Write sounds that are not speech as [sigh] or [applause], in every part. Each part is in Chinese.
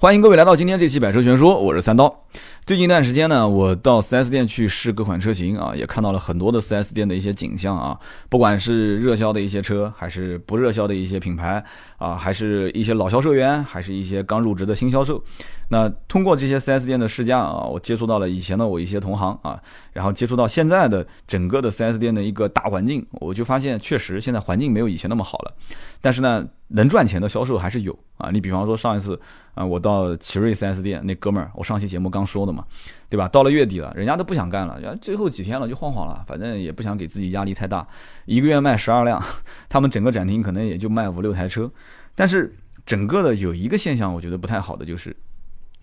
欢迎各位来到今天这期百车全说，我是三刀。最近一段时间呢，我到 4S 店去试各款车型啊，也看到了很多的 4S 店的一些景象啊，不管是热销的一些车，还是不热销的一些品牌啊，还是一些老销售员，还是一些刚入职的新销售。那通过这些 4S 店的试驾啊，我接触到了以前的我一些同行啊，然后接触到现在的整个的 4S 店的一个大环境，我就发现确实现在环境没有以前那么好了，但是呢。能赚钱的销售还是有啊，你比方说上一次啊，我到奇瑞 4S 店那哥们儿，我上期节目刚说的嘛，对吧？到了月底了，人家都不想干了，最后几天了就晃晃了，反正也不想给自己压力太大，一个月卖十二辆，[laughs] 他们整个展厅可能也就卖五六台车，但是整个的有一个现象，我觉得不太好的就是，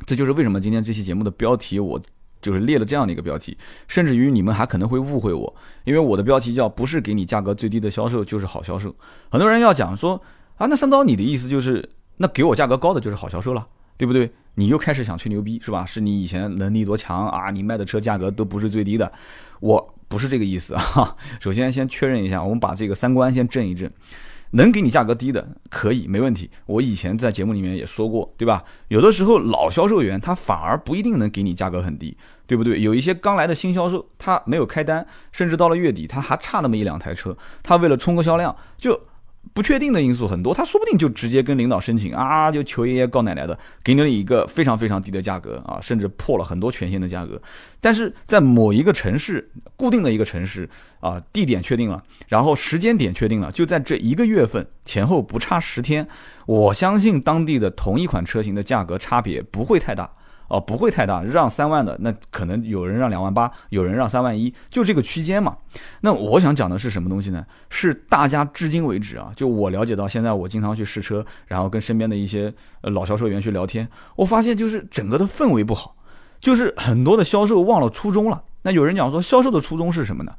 这就是为什么今天这期节目的标题我就是列了这样的一个标题，甚至于你们还可能会误会我，因为我的标题叫不是给你价格最低的销售就是好销售，很多人要讲说。啊，那三刀，你的意思就是，那给我价格高的就是好销售了，对不对？你又开始想吹牛逼是吧？是你以前能力多强啊？你卖的车价格都不是最低的，我不是这个意思啊。首先先确认一下，我们把这个三观先正一正，能给你价格低的可以没问题。我以前在节目里面也说过，对吧？有的时候老销售员他反而不一定能给你价格很低，对不对？有一些刚来的新销售，他没有开单，甚至到了月底他还差那么一两台车，他为了冲个销量就。不确定的因素很多，他说不定就直接跟领导申请啊，就求爷爷告奶奶的，给你了一个非常非常低的价格啊，甚至破了很多权限的价格。但是在某一个城市，固定的一个城市啊，地点确定了，然后时间点确定了，就在这一个月份前后不差十天，我相信当地的同一款车型的价格差别不会太大。哦，不会太大，让三万的那可能有人让两万八，有人让三万一，就这个区间嘛。那我想讲的是什么东西呢？是大家至今为止啊，就我了解到现在，我经常去试车，然后跟身边的一些老销售员去聊天，我发现就是整个的氛围不好，就是很多的销售忘了初衷了。那有人讲说，销售的初衷是什么呢？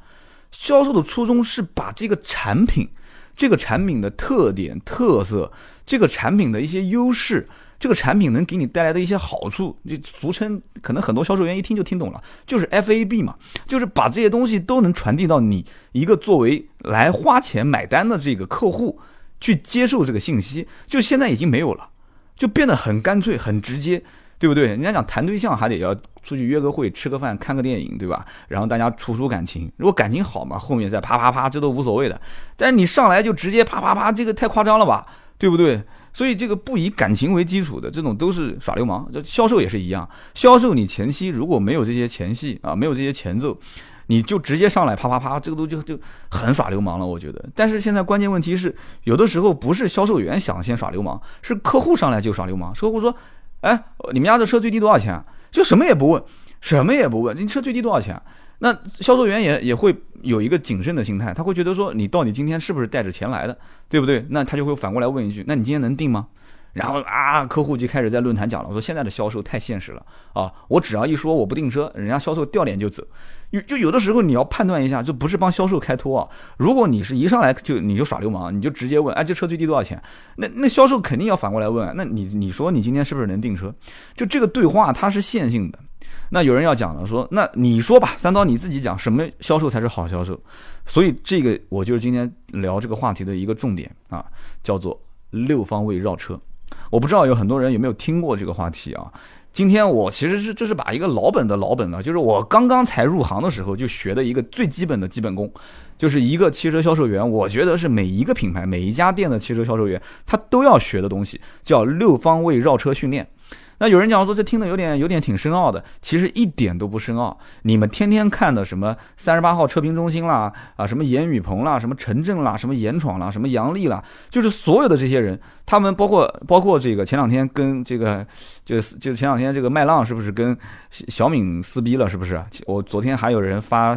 销售的初衷是把这个产品，这个产品的特点、特色，这个产品的一些优势。这个产品能给你带来的一些好处，就俗称可能很多销售员一听就听懂了，就是 F A B 嘛，就是把这些东西都能传递到你一个作为来花钱买单的这个客户去接受这个信息，就现在已经没有了，就变得很干脆很直接，对不对？人家讲谈对象还得要出去约个会、吃个饭、看个电影，对吧？然后大家处处感情，如果感情好嘛，后面再啪啪啪，这都无所谓的。但是你上来就直接啪啪啪，这个太夸张了吧，对不对？所以这个不以感情为基础的这种都是耍流氓，就销售也是一样。销售你前期如果没有这些前戏啊，没有这些前奏，你就直接上来啪啪啪，这个都就就很耍流氓了，我觉得。但是现在关键问题是，有的时候不是销售员想先耍流氓，是客户上来就耍流氓。客户说：“哎，你们家这车最低多少钱？”就什么也不问，什么也不问，你车最低多少钱？那销售员也也会有一个谨慎的心态，他会觉得说你到底今天是不是带着钱来的，对不对？那他就会反过来问一句：那你今天能定吗？然后啊，客户就开始在论坛讲了，说现在的销售太现实了啊，我只要一说我不订车，人家销售掉脸就走。有就有的时候你要判断一下，就不是帮销售开脱啊。如果你是一上来就你就耍流氓，你就直接问，哎，这车最低多少钱？那那销售肯定要反过来问，那你你说你今天是不是能订车？就这个对话它是线性的。那有人要讲了，说那你说吧，三刀你自己讲什么销售才是好销售？所以这个我就是今天聊这个话题的一个重点啊，叫做六方位绕车。我不知道有很多人有没有听过这个话题啊？今天我其实是这是把一个老本的老本了，就是我刚刚才入行的时候就学的一个最基本的基本功，就是一个汽车销售员，我觉得是每一个品牌每一家店的汽车销售员他都要学的东西，叫六方位绕车训练。那有人讲说这听的有点有点挺深奥的，其实一点都不深奥。你们天天看的什么三十八号车评中心啦，啊什么严雨鹏啦，什么陈震啦，什么严闯啦，什么杨丽啦，就是所有的这些人，他们包括包括这个前两天跟这个就是就前两天这个麦浪是不是跟小敏撕逼了？是不是？我昨天还有人发。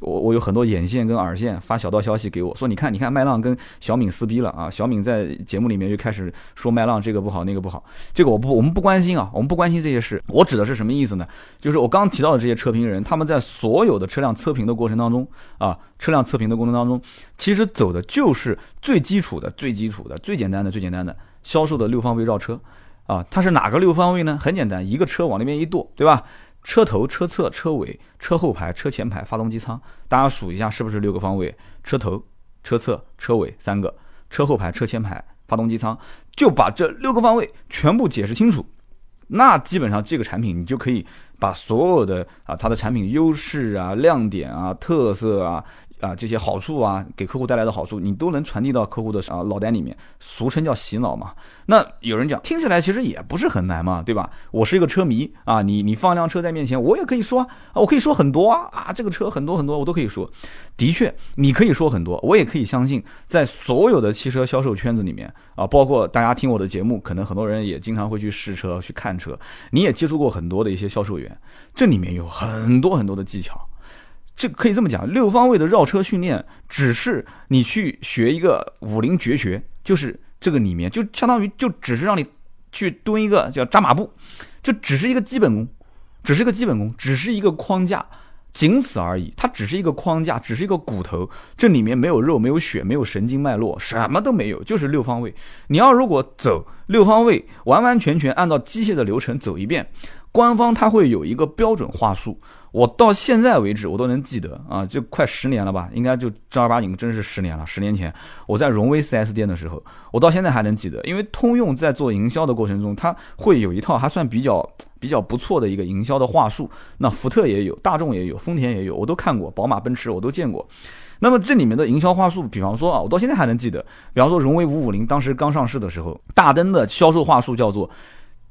我我有很多眼线跟耳线发小道消息给我说，你看你看麦浪跟小敏撕逼了啊！小敏在节目里面就开始说麦浪这个不好那个不好，这个我不我们不关心啊，我们不关心这些事。我指的是什么意思呢？就是我刚提到的这些车评人，他们在所有的车辆测评的过程当中啊，车辆测评的过程当中，其实走的就是最基础的、最基础的、最简单的、最简单的销售的六方位绕车啊。它是哪个六方位呢？很简单，一个车往那边一跺，对吧？车头、车侧、车尾、车后排、车前排、发动机舱，大家数一下是不是六个方位？车头、车侧、车尾三个，车后排、车前排、发动机舱，就把这六个方位全部解释清楚，那基本上这个产品你就可以把所有的啊它的产品优势啊、亮点啊、特色啊。啊，这些好处啊，给客户带来的好处，你都能传递到客户的啊脑袋里面，俗称叫洗脑嘛。那有人讲，听起来其实也不是很难嘛，对吧？我是一个车迷啊，你你放一辆车在面前，我也可以说啊，我可以说很多啊啊，这个车很多很多，我都可以说。的确，你可以说很多，我也可以相信，在所有的汽车销售圈子里面啊，包括大家听我的节目，可能很多人也经常会去试车、去看车，你也接触过很多的一些销售员，这里面有很多很多的技巧。这可以这么讲，六方位的绕车训练只是你去学一个武林绝学，就是这个里面就相当于就只是让你去蹲一个叫扎马步，这只是一个基本功，只是一个基本功，只是一个框架，仅此而已。它只是一个框架，只是一个骨头，这里面没有肉，没有血，没有神经脉络，什么都没有，就是六方位。你要如果走六方位，完完全全按照机械的流程走一遍，官方它会有一个标准话术。我到现在为止，我都能记得啊，就快十年了吧，应该就正儿八经真是十年了。十年前我在荣威 4S 店的时候，我到现在还能记得，因为通用在做营销的过程中，它会有一套还算比较比较不错的一个营销的话术。那福特也有，大众也有，丰田也有，我都看过，宝马、奔驰我都见过。那么这里面的营销话术，比方说啊，我到现在还能记得，比方说荣威550当时刚上市的时候，大灯的销售话术叫做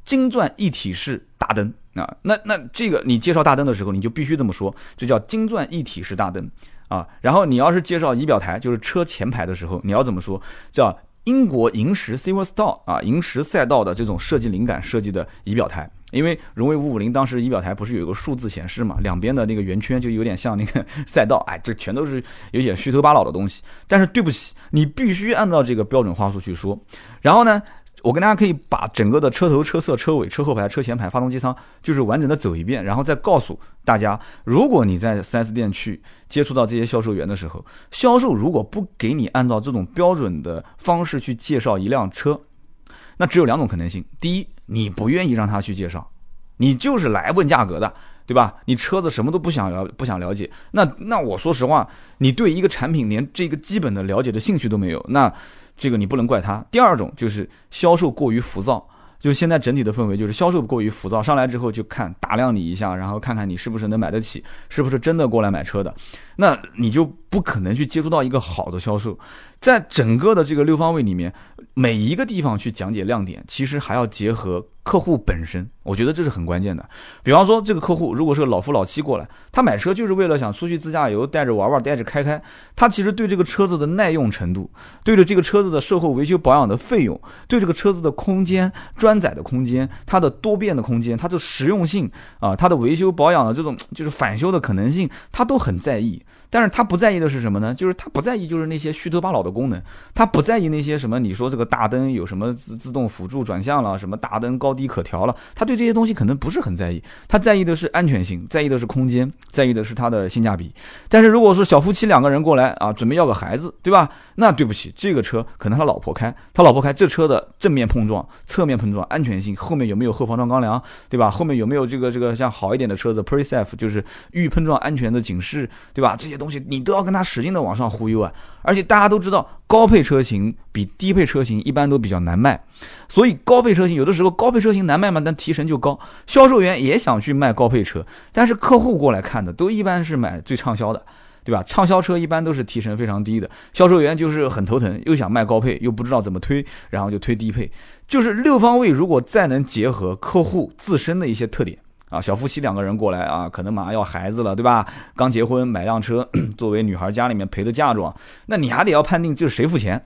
金钻一体式大灯。啊，那那这个你介绍大灯的时候，你就必须这么说，这叫金钻一体式大灯啊。然后你要是介绍仪表台，就是车前排的时候，你要怎么说？叫英国银石 Silverstone 啊，银石赛道的这种设计灵感设计的仪表台。因为荣威五五零当时仪表台不是有一个数字显示嘛，两边的那个圆圈就有点像那个赛道，哎，这全都是有点虚头巴脑的东西。但是对不起，你必须按照这个标准话术去说。然后呢？我跟大家可以把整个的车头、车侧、车尾、车后排、车前排、发动机舱，就是完整的走一遍，然后再告诉大家，如果你在 4S 店去接触到这些销售员的时候，销售如果不给你按照这种标准的方式去介绍一辆车，那只有两种可能性：第一，你不愿意让他去介绍，你就是来问价格的，对吧？你车子什么都不想了，不想了解，那那我说实话，你对一个产品连这个基本的了解的兴趣都没有，那。这个你不能怪他。第二种就是销售过于浮躁，就是现在整体的氛围就是销售过于浮躁，上来之后就看打量你一下，然后看看你是不是能买得起，是不是真的过来买车的，那你就不可能去接触到一个好的销售。在整个的这个六方位里面，每一个地方去讲解亮点，其实还要结合。客户本身，我觉得这是很关键的。比方说，这个客户如果是个老夫老妻过来，他买车就是为了想出去自驾游，带着玩玩，带着开开。他其实对这个车子的耐用程度，对着这个车子的售后维修保养的费用，对这个车子的空间、专载的空间、它的多变的空间、它的实用性啊、它的维修保养的这种就是返修的可能性，他都很在意。但是他不在意的是什么呢？就是他不在意就是那些虚头巴脑的功能，他不在意那些什么你说这个大灯有什么自自动辅助转向了，什么大灯高低可调了，他对这些东西可能不是很在意，他在意的是安全性，在意的是空间，在意的是它的性价比。但是如果说小夫妻两个人过来啊，准备要个孩子，对吧？那对不起，这个车可能他老婆开，他老婆开这车的正面碰撞、侧面碰撞安全性，后面有没有后防撞钢梁，对吧？后面有没有这个这个像好一点的车子 Pre-Safe 就是预碰撞安全的警示，对吧？这些。东西你都要跟他使劲的往上忽悠啊！而且大家都知道，高配车型比低配车型一般都比较难卖，所以高配车型有的时候高配车型难卖嘛，但提成就高。销售员也想去卖高配车，但是客户过来看的都一般是买最畅销的，对吧？畅销车一般都是提成非常低的，销售员就是很头疼，又想卖高配，又不知道怎么推，然后就推低配。就是六方位如果再能结合客户自身的一些特点。啊，小夫妻两个人过来啊，可能马上要孩子了，对吧？刚结婚买辆车，[clears throat] 作为女孩家里面陪的嫁妆，那你还得要判定就是谁付钱，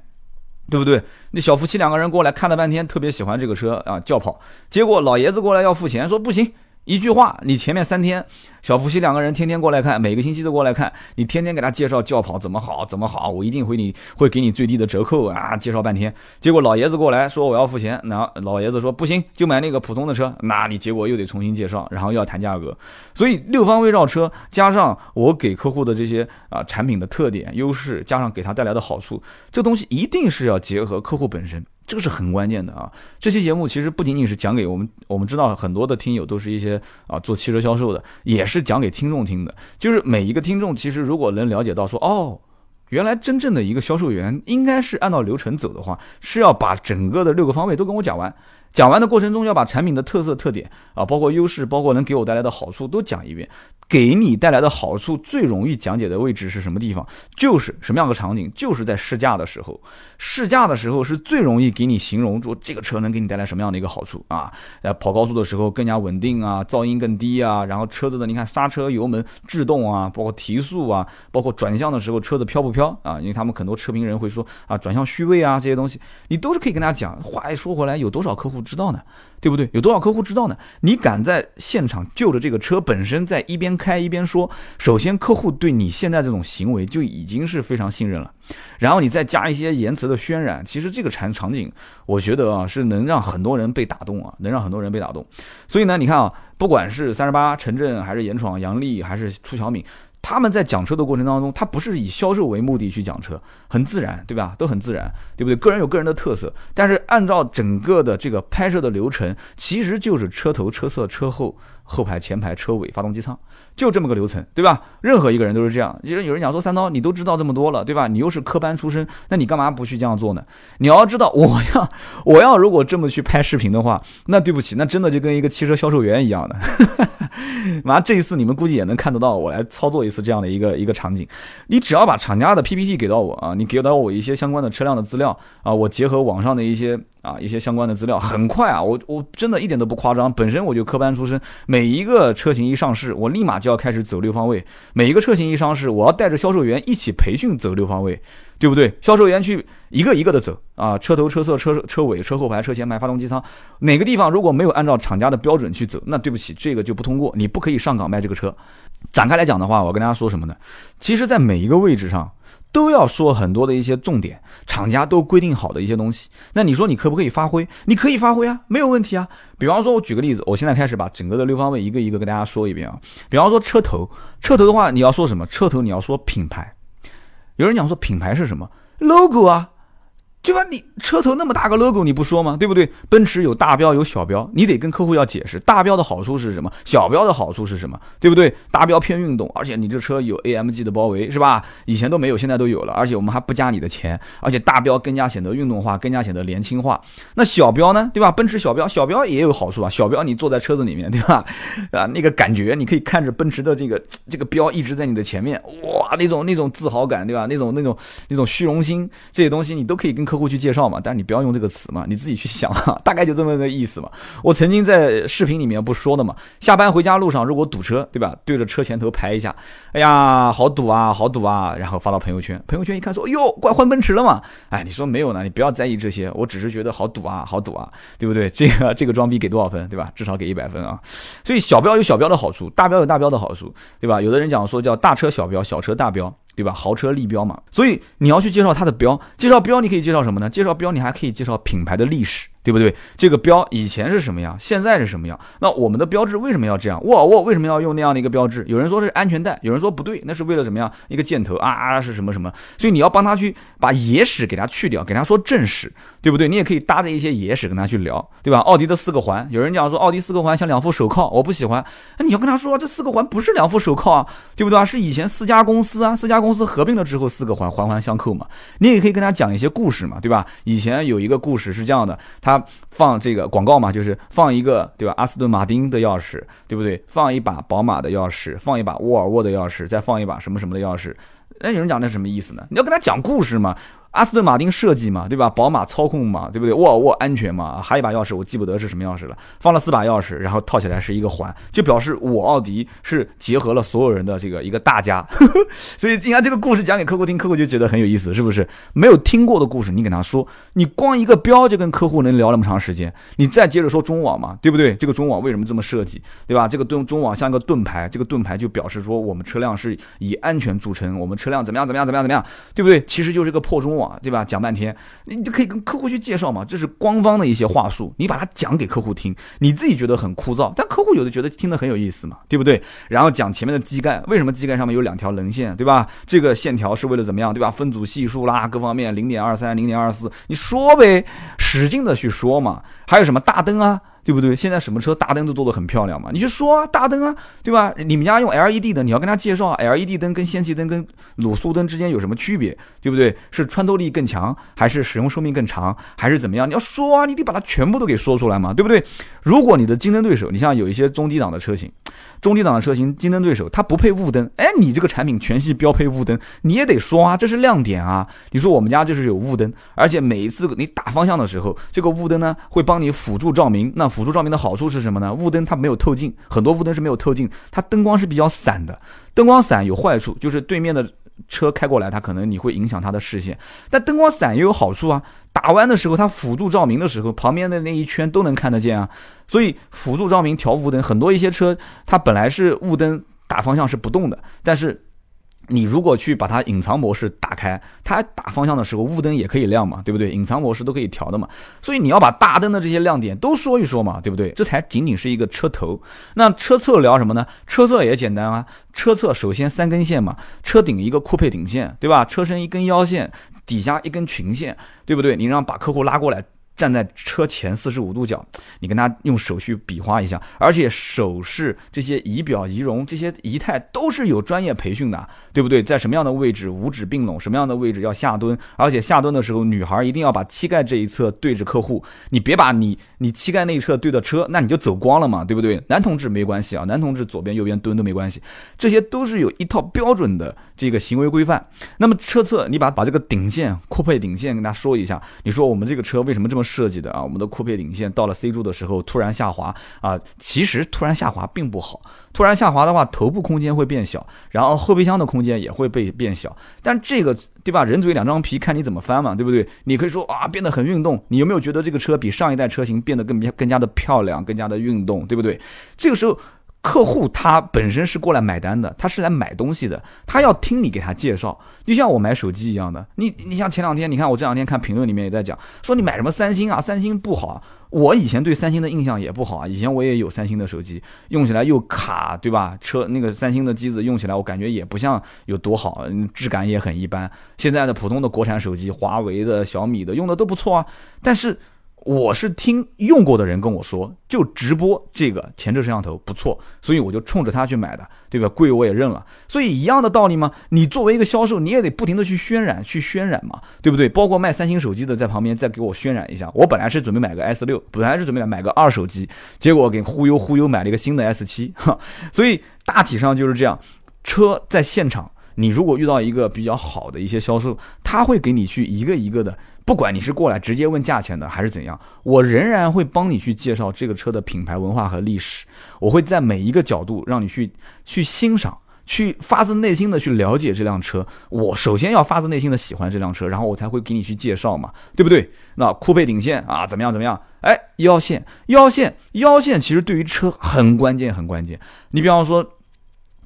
对不对？那小夫妻两个人过来看了半天，特别喜欢这个车啊，轿跑，结果老爷子过来要付钱，说不行。一句话，你前面三天，小夫妻两个人天天过来看，每个星期都过来看，你天天给他介绍轿跑怎么好怎么好，我一定会你会给你最低的折扣啊，介绍半天，结果老爷子过来说我要付钱，那老爷子说不行，就买那个普通的车，那你结果又得重新介绍，然后又要谈价格，所以六方位绕车加上我给客户的这些啊产品的特点优势，加上给他带来的好处，这东西一定是要结合客户本身。这个是很关键的啊！这期节目其实不仅仅是讲给我们，我们知道很多的听友都是一些啊做汽车销售的，也是讲给听众听的。就是每一个听众，其实如果能了解到说，哦，原来真正的一个销售员应该是按照流程走的话，是要把整个的六个方位都跟我讲完。讲完的过程中要把产品的特色特点啊，包括优势，包括能给我带来的好处都讲一遍。给你带来的好处最容易讲解的位置是什么地方？就是什么样的场景？就是在试驾的时候。试驾的时候是最容易给你形容说这个车能给你带来什么样的一个好处啊？呃，跑高速的时候更加稳定啊，噪音更低啊，然后车子的你看刹车、油门制动啊，包括提速啊，包括转向的时候车子飘不飘啊？因为他们很多车评人会说啊，转向虚位啊这些东西，你都是可以跟大家讲。话一说回来，有多少客户不知道呢？对不对？有多少客户知道呢？你敢在现场就着这个车本身在一边开一边说，首先客户对你现在这种行为就已经是非常信任了，然后你再加一些言辞的渲染，其实这个场场景，我觉得啊是能让很多人被打动啊，能让很多人被打动。所以呢，你看啊，不管是三十八、陈震，还是严闯、杨丽，还是出小敏。他们在讲车的过程当中，他不是以销售为目的去讲车，很自然，对吧？都很自然，对不对？个人有个人的特色，但是按照整个的这个拍摄的流程，其实就是车头、车侧、车后、后排、前排、车尾、发动机舱，就这么个流程，对吧？任何一个人都是这样。其实有人讲说三刀，你都知道这么多了，对吧？你又是科班出身，那你干嘛不去这样做呢？你要知道，我要我要如果这么去拍视频的话，那对不起，那真的就跟一个汽车销售员一样的。[laughs] 妈这一次你们估计也能看得到，我来操作一次这样的一个一个场景。你只要把厂家的 PPT 给到我啊，你给到我一些相关的车辆的资料啊，我结合网上的一些啊一些相关的资料，很快啊，我我真的一点都不夸张，本身我就科班出身，每一个车型一上市，我立马就要开始走六方位；每一个车型一上市，我要带着销售员一起培训走六方位。对不对？销售员去一个一个的走啊，车头、车侧、车车尾、车后排、车前排、发动机舱，哪个地方如果没有按照厂家的标准去走，那对不起，这个就不通过，你不可以上岗卖这个车。展开来讲的话，我跟大家说什么呢？其实，在每一个位置上都要说很多的一些重点，厂家都规定好的一些东西。那你说你可不可以发挥？你可以发挥啊，没有问题啊。比方说，我举个例子，我现在开始把整个的六方位一个一个跟大家说一遍啊。比方说车头，车头的话，你要说什么？车头你要说品牌。有人讲说品牌是什么？logo 啊。对吧？你车头那么大个 logo，你不说吗？对不对？奔驰有大标有小标，你得跟客户要解释大标的好处是什么，小标的好处是什么，对不对？大标偏运动，而且你这车有 AMG 的包围，是吧？以前都没有，现在都有了，而且我们还不加你的钱，而且大标更加显得运动化，更加显得年轻化。那小标呢？对吧？奔驰小标，小标也有好处啊。小标你坐在车子里面，对吧？啊，那个感觉，你可以看着奔驰的这个这个标一直在你的前面，哇，那种那种自豪感，对吧？那种那种那种虚荣心，这些东西你都可以跟客。户去介绍嘛，但是你不要用这个词嘛，你自己去想啊，[laughs] 大概就这么个意思嘛。我曾经在视频里面不说的嘛，下班回家路上如果堵车，对吧？对着车前头拍一下，哎呀，好堵啊，好堵啊，然后发到朋友圈，朋友圈一看说，哎呦，怪换奔驰了嘛？哎，你说没有呢？你不要在意这些，我只是觉得好堵啊，好堵啊，对不对？这个这个装逼给多少分，对吧？至少给一百分啊。所以小标有小标的好处，大标有大标的好处，对吧？有的人讲说叫大车小标，小车大标。对吧？豪车立标嘛，所以你要去介绍它的标，介绍标你可以介绍什么呢？介绍标你还可以介绍品牌的历史。对不对？这个标以前是什么样，现在是什么样？那我们的标志为什么要这样？沃尔沃为什么要用那样的一个标志？有人说是安全带，有人说不对，那是为了怎么样？一个箭头啊是什么什么？所以你要帮他去把野史给他去掉，给他说正史，对不对？你也可以搭着一些野史跟他去聊，对吧？奥迪的四个环，有人讲说奥迪四个环像两副手铐，我不喜欢。那你要跟他说这四个环不是两副手铐啊，对不对啊？是以前四家公司啊，四家公司合并了之后四个环环环相扣嘛。你也可以跟他讲一些故事嘛，对吧？以前有一个故事是这样的，他放这个。广告嘛，就是放一个对吧？阿斯顿马丁的钥匙，对不对？放一把宝马的钥匙，放一把沃尔沃的钥匙，再放一把什么什么的钥匙。那有人讲那什么意思呢？你要跟他讲故事嘛。阿斯顿马丁设计嘛，对吧？宝马操控嘛，对不对？沃尔沃安全嘛，还有一把钥匙，我记不得是什么钥匙了。放了四把钥匙，然后套起来是一个环，就表示我奥迪是结合了所有人的这个一个大家。[laughs] 所以你看这个故事讲给客户听，客户就觉得很有意思，是不是？没有听过的故事，你给他说，你光一个标就跟客户能聊那么长时间。你再接着说中网嘛，对不对？这个中网为什么这么设计，对吧？这个盾中网像一个盾牌，这个盾牌就表示说我们车辆是以安全著称，我们车辆怎么样怎么样怎么样怎么样，对不对？其实就是个破中网，啊对吧？讲半天。你就可以跟客户去介绍嘛，这是官方的一些话术，你把它讲给客户听，你自己觉得很枯燥，但客户有的觉得听得很有意思嘛，对不对？然后讲前面的机盖，为什么机盖上面有两条棱线，对吧？这个线条是为了怎么样，对吧？分组系数啦，各方面零点二三、零点二四，你说呗，使劲的去说嘛。还有什么大灯啊？对不对？现在什么车大灯都做得很漂亮嘛，你就说啊，大灯啊，对吧？你们家用 LED 的，你要跟他介绍 LED 灯跟氙气灯跟卤素灯之间有什么区别，对不对？是穿透力更强，还是使用寿命更长，还是怎么样？你要说啊，你得把它全部都给说出来嘛，对不对？如果你的竞争对手，你像有一些中低档的车型，中低档的车型竞争对手它不配雾灯，哎，你这个产品全系标配雾灯，你也得说啊，这是亮点啊。你说我们家就是有雾灯，而且每一次你打方向的时候，这个雾灯呢会帮你辅助照明。那辅助照明的好处是什么呢？雾灯它没有透镜，很多雾灯是没有透镜，它灯光是比较散的。灯光散有坏处，就是对面的车开过来，它可能你会影响它的视线。但灯光散也有好处啊，打弯的时候它辅助照明的时候，旁边的那一圈都能看得见啊。所以辅助照明调雾灯，很多一些车它本来是雾灯打方向是不动的，但是。你如果去把它隐藏模式打开，它打方向的时候雾灯也可以亮嘛，对不对？隐藏模式都可以调的嘛，所以你要把大灯的这些亮点都说一说嘛，对不对？这才仅仅是一个车头。那车侧聊什么呢？车侧也简单啊，车侧首先三根线嘛，车顶一个酷配顶线，对吧？车身一根腰线，底下一根裙线，对不对？你让把客户拉过来。站在车前四十五度角，你跟他用手去比划一下，而且手势这些仪表仪容这些仪态都是有专业培训的，对不对？在什么样的位置五指并拢，什么样的位置要下蹲，而且下蹲的时候，女孩一定要把膝盖这一侧对着客户，你别把你你膝盖那一侧对着车，那你就走光了嘛，对不对？男同志没关系啊，男同志左边右边蹲都没关系，这些都是有一套标准的这个行为规范。那么车侧你把把这个顶线酷配顶线跟他说一下，你说我们这个车为什么这么。设计的啊，我们的酷配顶线到了 C 柱的时候突然下滑啊，其实突然下滑并不好，突然下滑的话，头部空间会变小，然后后备箱的空间也会被变小，但这个对吧？人嘴两张皮，看你怎么翻嘛，对不对？你可以说啊，变得很运动，你有没有觉得这个车比上一代车型变得更更加的漂亮，更加的运动，对不对？这个时候。客户他本身是过来买单的，他是来买东西的，他要听你给他介绍，就像我买手机一样的。你你像前两天，你看我这两天看评论里面也在讲，说你买什么三星啊，三星不好。我以前对三星的印象也不好啊，以前我也有三星的手机，用起来又卡，对吧？车那个三星的机子用起来，我感觉也不像有多好，质感也很一般。现在的普通的国产手机，华为的、小米的用的都不错啊，但是。我是听用过的人跟我说，就直播这个前置摄像头不错，所以我就冲着它去买的，对吧？贵我也认了。所以一样的道理嘛，你作为一个销售，你也得不停的去渲染，去渲染嘛，对不对？包括卖三星手机的在旁边再给我渲染一下。我本来是准备买个 S 六，本来是准备买个二手机，结果给忽悠忽悠买了一个新的 S 七，哈。所以大体上就是这样。车在现场，你如果遇到一个比较好的一些销售，他会给你去一个一个的。不管你是过来直接问价钱的还是怎样，我仍然会帮你去介绍这个车的品牌文化和历史。我会在每一个角度让你去去欣赏，去发自内心的去了解这辆车。我首先要发自内心的喜欢这辆车，然后我才会给你去介绍嘛，对不对？那酷配顶线啊，怎么样怎么样？哎，腰线，腰线，腰线，其实对于车很关键，很关键。你比方说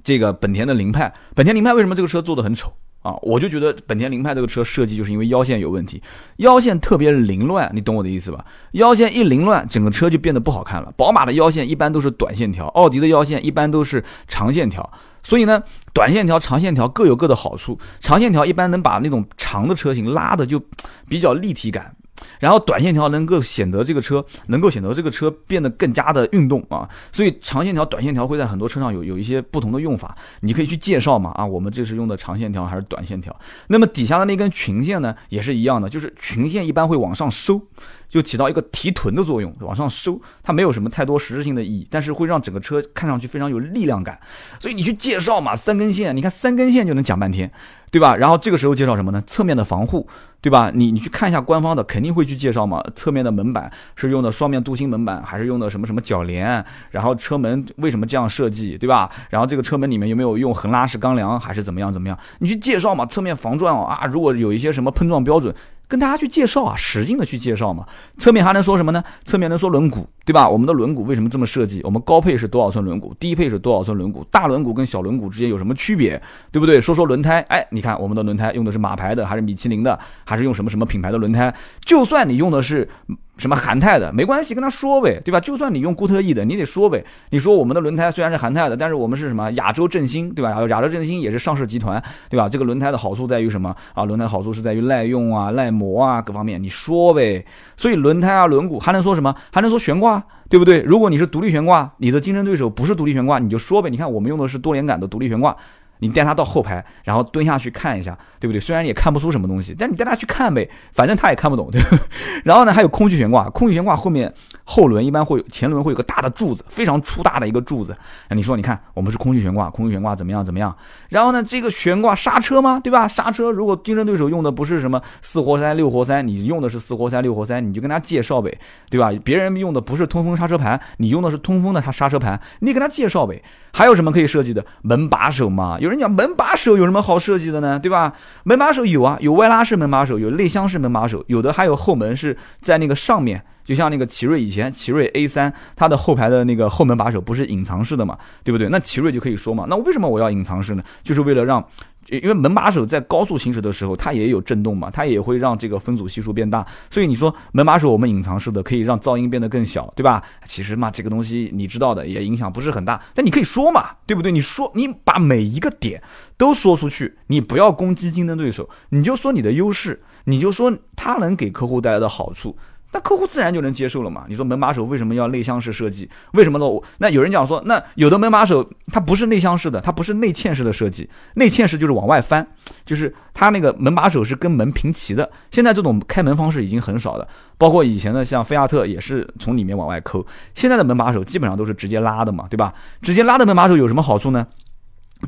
这个本田的凌派，本田凌派为什么这个车做的很丑？啊，我就觉得本田凌派这个车设计就是因为腰线有问题，腰线特别凌乱，你懂我的意思吧？腰线一凌乱，整个车就变得不好看了。宝马的腰线一般都是短线条，奥迪的腰线一般都是长线条，所以呢，短线条、长线条各有各的好处。长线条一般能把那种长的车型拉的就比较立体感。然后短线条能够显得这个车能够显得这个车变得更加的运动啊，所以长线条、短线条会在很多车上有有一些不同的用法，你可以去介绍嘛啊，我们这是用的长线条还是短线条？那么底下的那根裙线呢，也是一样的，就是裙线一般会往上收，就起到一个提臀的作用，往上收，它没有什么太多实质性的意义，但是会让整个车看上去非常有力量感，所以你去介绍嘛，三根线，你看三根线就能讲半天。对吧？然后这个时候介绍什么呢？侧面的防护，对吧？你你去看一下官方的，肯定会去介绍嘛。侧面的门板是用的双面镀锌门板，还是用的什么什么铰链？然后车门为什么这样设计，对吧？然后这个车门里面有没有用横拉式钢梁，还是怎么样怎么样？你去介绍嘛。侧面防撞啊，如果有一些什么碰撞标准。跟大家去介绍啊，使劲的去介绍嘛。侧面还能说什么呢？侧面能说轮毂，对吧？我们的轮毂为什么这么设计？我们高配是多少寸轮毂？低配是多少寸轮毂？大轮毂跟小轮毂之间有什么区别？对不对？说说轮胎，哎，你看我们的轮胎用的是马牌的，还是米其林的，还是用什么什么品牌的轮胎？就算你用的是什么韩泰的，没关系，跟他说呗，对吧？就算你用固特异的，你得说呗。你说我们的轮胎虽然是韩泰的，但是我们是什么亚洲振兴，对吧？亚洲振兴也是上市集团，对吧？这个轮胎的好处在于什么啊？轮胎好处是在于耐用啊、耐磨啊各方面，你说呗。所以轮胎啊、轮毂还能说什么？还能说悬挂，对不对？如果你是独立悬挂，你的竞争对手不是独立悬挂，你就说呗。你看我们用的是多连杆的独立悬挂。你带他到后排，然后蹲下去看一下，对不对？虽然也看不出什么东西，但你带他去看呗，反正他也看不懂，对吧。[laughs] 然后呢，还有空气悬挂，空气悬挂后面后轮一般会有前轮会有个大的柱子，非常粗大的一个柱子。你说，你看我们是空气悬挂，空气悬挂怎么样？怎么样？然后呢，这个悬挂刹车吗？对吧？刹车如果竞争对手用的不是什么四活塞、六活塞，你用的是四活塞、六活塞，你就跟他介绍呗，对吧？别人用的不是通风刹车盘，你用的是通风的它刹车盘，你跟他介绍呗。还有什么可以设计的？门把手嘛？有人讲门把手。有什么好设计的呢？对吧？门把手有啊，有外拉式门把手，有内箱式门把手，有的还有后门是在那个上面，就像那个奇瑞以前奇瑞 A 三，它的后排的那个后门把手不是隐藏式的嘛，对不对？那奇瑞就可以说嘛，那为什么我要隐藏式呢？就是为了让。因为门把手在高速行驶的时候，它也有震动嘛，它也会让这个分组系数变大。所以你说门把手我们隐藏式的可以让噪音变得更小，对吧？其实嘛，这个东西你知道的，也影响不是很大。但你可以说嘛，对不对？你说你把每一个点都说出去，你不要攻击竞争对手，你就说你的优势，你就说它能给客户带来的好处。那客户自然就能接受了嘛？你说门把手为什么要内箱式设计？为什么呢？那有人讲说，那有的门把手它不是内箱式的，它不是内嵌式的设计。内嵌式就是往外翻，就是它那个门把手是跟门平齐的。现在这种开门方式已经很少了，包括以前的像菲亚特也是从里面往外抠。现在的门把手基本上都是直接拉的嘛，对吧？直接拉的门把手有什么好处呢？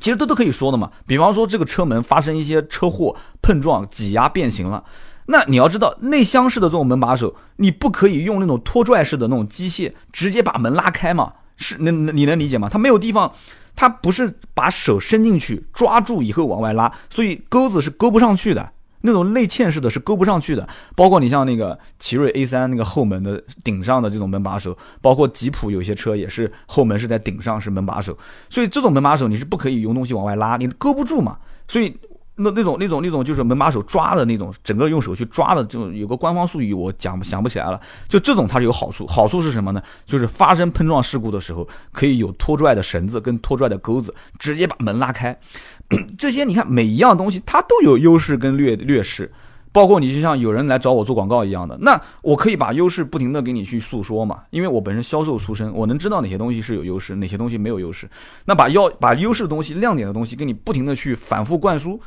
其实都都可以说的嘛。比方说这个车门发生一些车祸、碰撞、挤压变形了。那你要知道，内箱式的这种门把手，你不可以用那种拖拽式的那种机械直接把门拉开嘛？是，能你能理解吗？它没有地方，它不是把手伸进去抓住以后往外拉，所以钩子是勾不上去的。那种内嵌式的是勾不上去的。包括你像那个奇瑞 A 三那个后门的顶上的这种门把手，包括吉普有些车也是后门是在顶上是门把手，所以这种门把手你是不可以用东西往外拉，你勾不住嘛？所以。那那种那种那种就是门把手抓的那种，整个用手去抓的，就有个官方术语我讲想不起来了。就这种它是有好处，好处是什么呢？就是发生碰撞事故的时候，可以有拖拽的绳子跟拖拽的钩子，直接把门拉开。[clears throat] 这些你看每一样东西它都有优势跟劣劣势。包括你就像有人来找我做广告一样的，那我可以把优势不停的给你去诉说嘛，因为我本身销售出身，我能知道哪些东西是有优势，哪些东西没有优势。那把要把优势的东西、亮点的东西，给你不停的去反复灌输。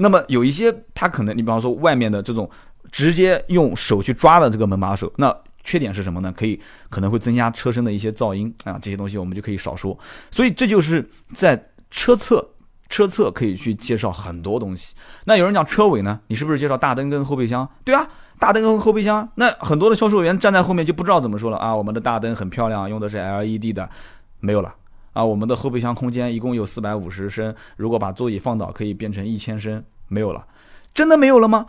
那么有一些，它可能你比方说外面的这种直接用手去抓的这个门把手，那缺点是什么呢？可以可能会增加车身的一些噪音啊，这些东西我们就可以少说。所以这就是在车侧，车侧可以去介绍很多东西。那有人讲车尾呢，你是不是介绍大灯跟后备箱？对啊，大灯跟后备箱，那很多的销售员站在后面就不知道怎么说了啊。我们的大灯很漂亮，用的是 LED 的，没有了。啊，我们的后备箱空间一共有四百五十升，如果把座椅放倒，可以变成一千升，没有了，真的没有了吗？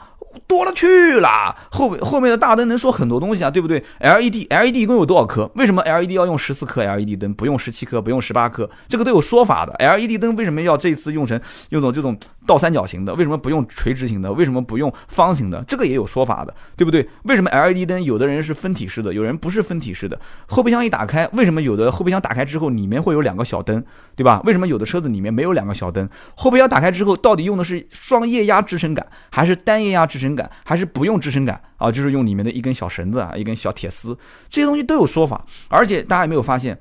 多了去了，后后面的大灯能说很多东西啊，对不对？LED LED 一共有多少颗？为什么 LED 要用十四颗 LED 灯，不用十七颗，不用十八颗？这个都有说法的。LED 灯为什么要这次用成用种这种倒三角形的？为什么不用垂直型的？为什么不用方形的？这个也有说法的，对不对？为什么 LED 灯有的人是分体式的，有人不是分体式的？后备箱一打开，为什么有的后备箱打开之后里面会有两个小灯，对吧？为什么有的车子里面没有两个小灯？后备箱打开之后，到底用的是双液压支撑杆还是单液压支撑杆，还是不用支撑杆啊？就是用里面的一根小绳子啊，一根小铁丝，这些东西都有说法。而且大家有没有发现，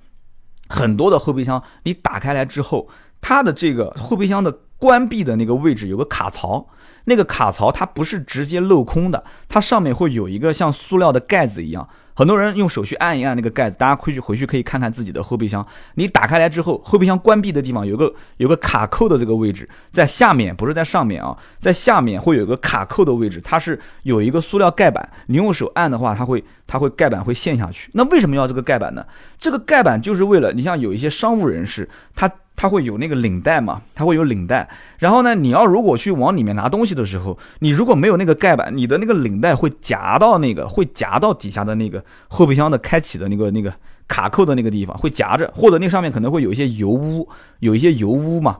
很多的后备箱你打开来之后，它的这个后备箱的关闭的那个位置有个卡槽。那个卡槽它不是直接镂空的，它上面会有一个像塑料的盖子一样。很多人用手去按一按那个盖子，大家回去回去可以看看自己的后备箱。你打开来之后，后备箱关闭的地方有个有个卡扣的这个位置，在下面不是在上面啊，在下面会有个卡扣的位置，它是有一个塑料盖板。你用手按的话，它会它会盖板会陷下去。那为什么要这个盖板呢？这个盖板就是为了你像有一些商务人士，他。它会有那个领带嘛？它会有领带，然后呢，你要如果去往里面拿东西的时候，你如果没有那个盖板，你的那个领带会夹到那个，会夹到底下的那个后备箱的开启的那个那个卡扣的那个地方，会夹着，或者那上面可能会有一些油污，有一些油污嘛。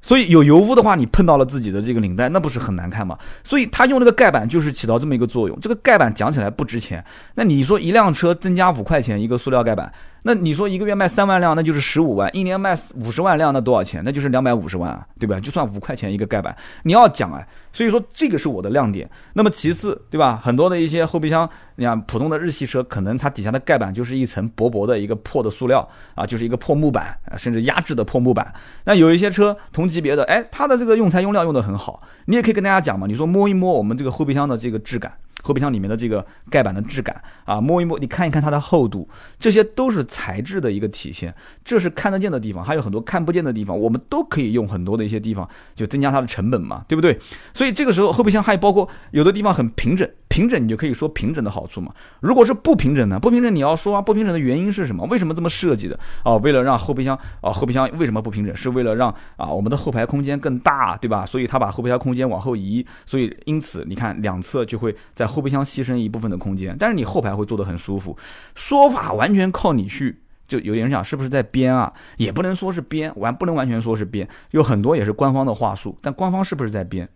所以有油污的话，你碰到了自己的这个领带，那不是很难看吗？所以他用这个盖板就是起到这么一个作用。这个盖板讲起来不值钱，那你说一辆车增加五块钱一个塑料盖板，那你说一个月卖三万辆，那就是十五万；一年卖五十万辆，那多少钱？那就是两百五十万啊，对吧？就算五块钱一个盖板，你要讲哎，所以说这个是我的亮点。那么其次，对吧？很多的一些后备箱，你看普通的日系车，可能它底下的盖板就是一层薄薄的一个破的塑料啊，就是一个破木板，甚至压制的破木板。那有一些车同级别的，哎，它的这个用材用料用的很好，你也可以跟大家讲嘛，你说摸一摸我们这个后备箱的这个质感。后备箱里面的这个盖板的质感啊，摸一摸，你看一看它的厚度，这些都是材质的一个体现，这是看得见的地方，还有很多看不见的地方，我们都可以用很多的一些地方就增加它的成本嘛，对不对？所以这个时候后备箱还包括有的地方很平整。平整你就可以说平整的好处嘛。如果是不平整呢？不平整你要说啊，不平整的原因是什么？为什么这么设计的？哦，为了让后备箱啊，后备箱为什么不平整？是为了让啊我们的后排空间更大，对吧？所以他把后备箱空间往后移，所以因此你看两侧就会在后备箱牺牲一部分的空间，但是你后排会坐得很舒服。说法完全靠你去，就有点人讲是不是在编啊？也不能说是编，完不能完全说是编，有很多也是官方的话术，但官方是不是在编？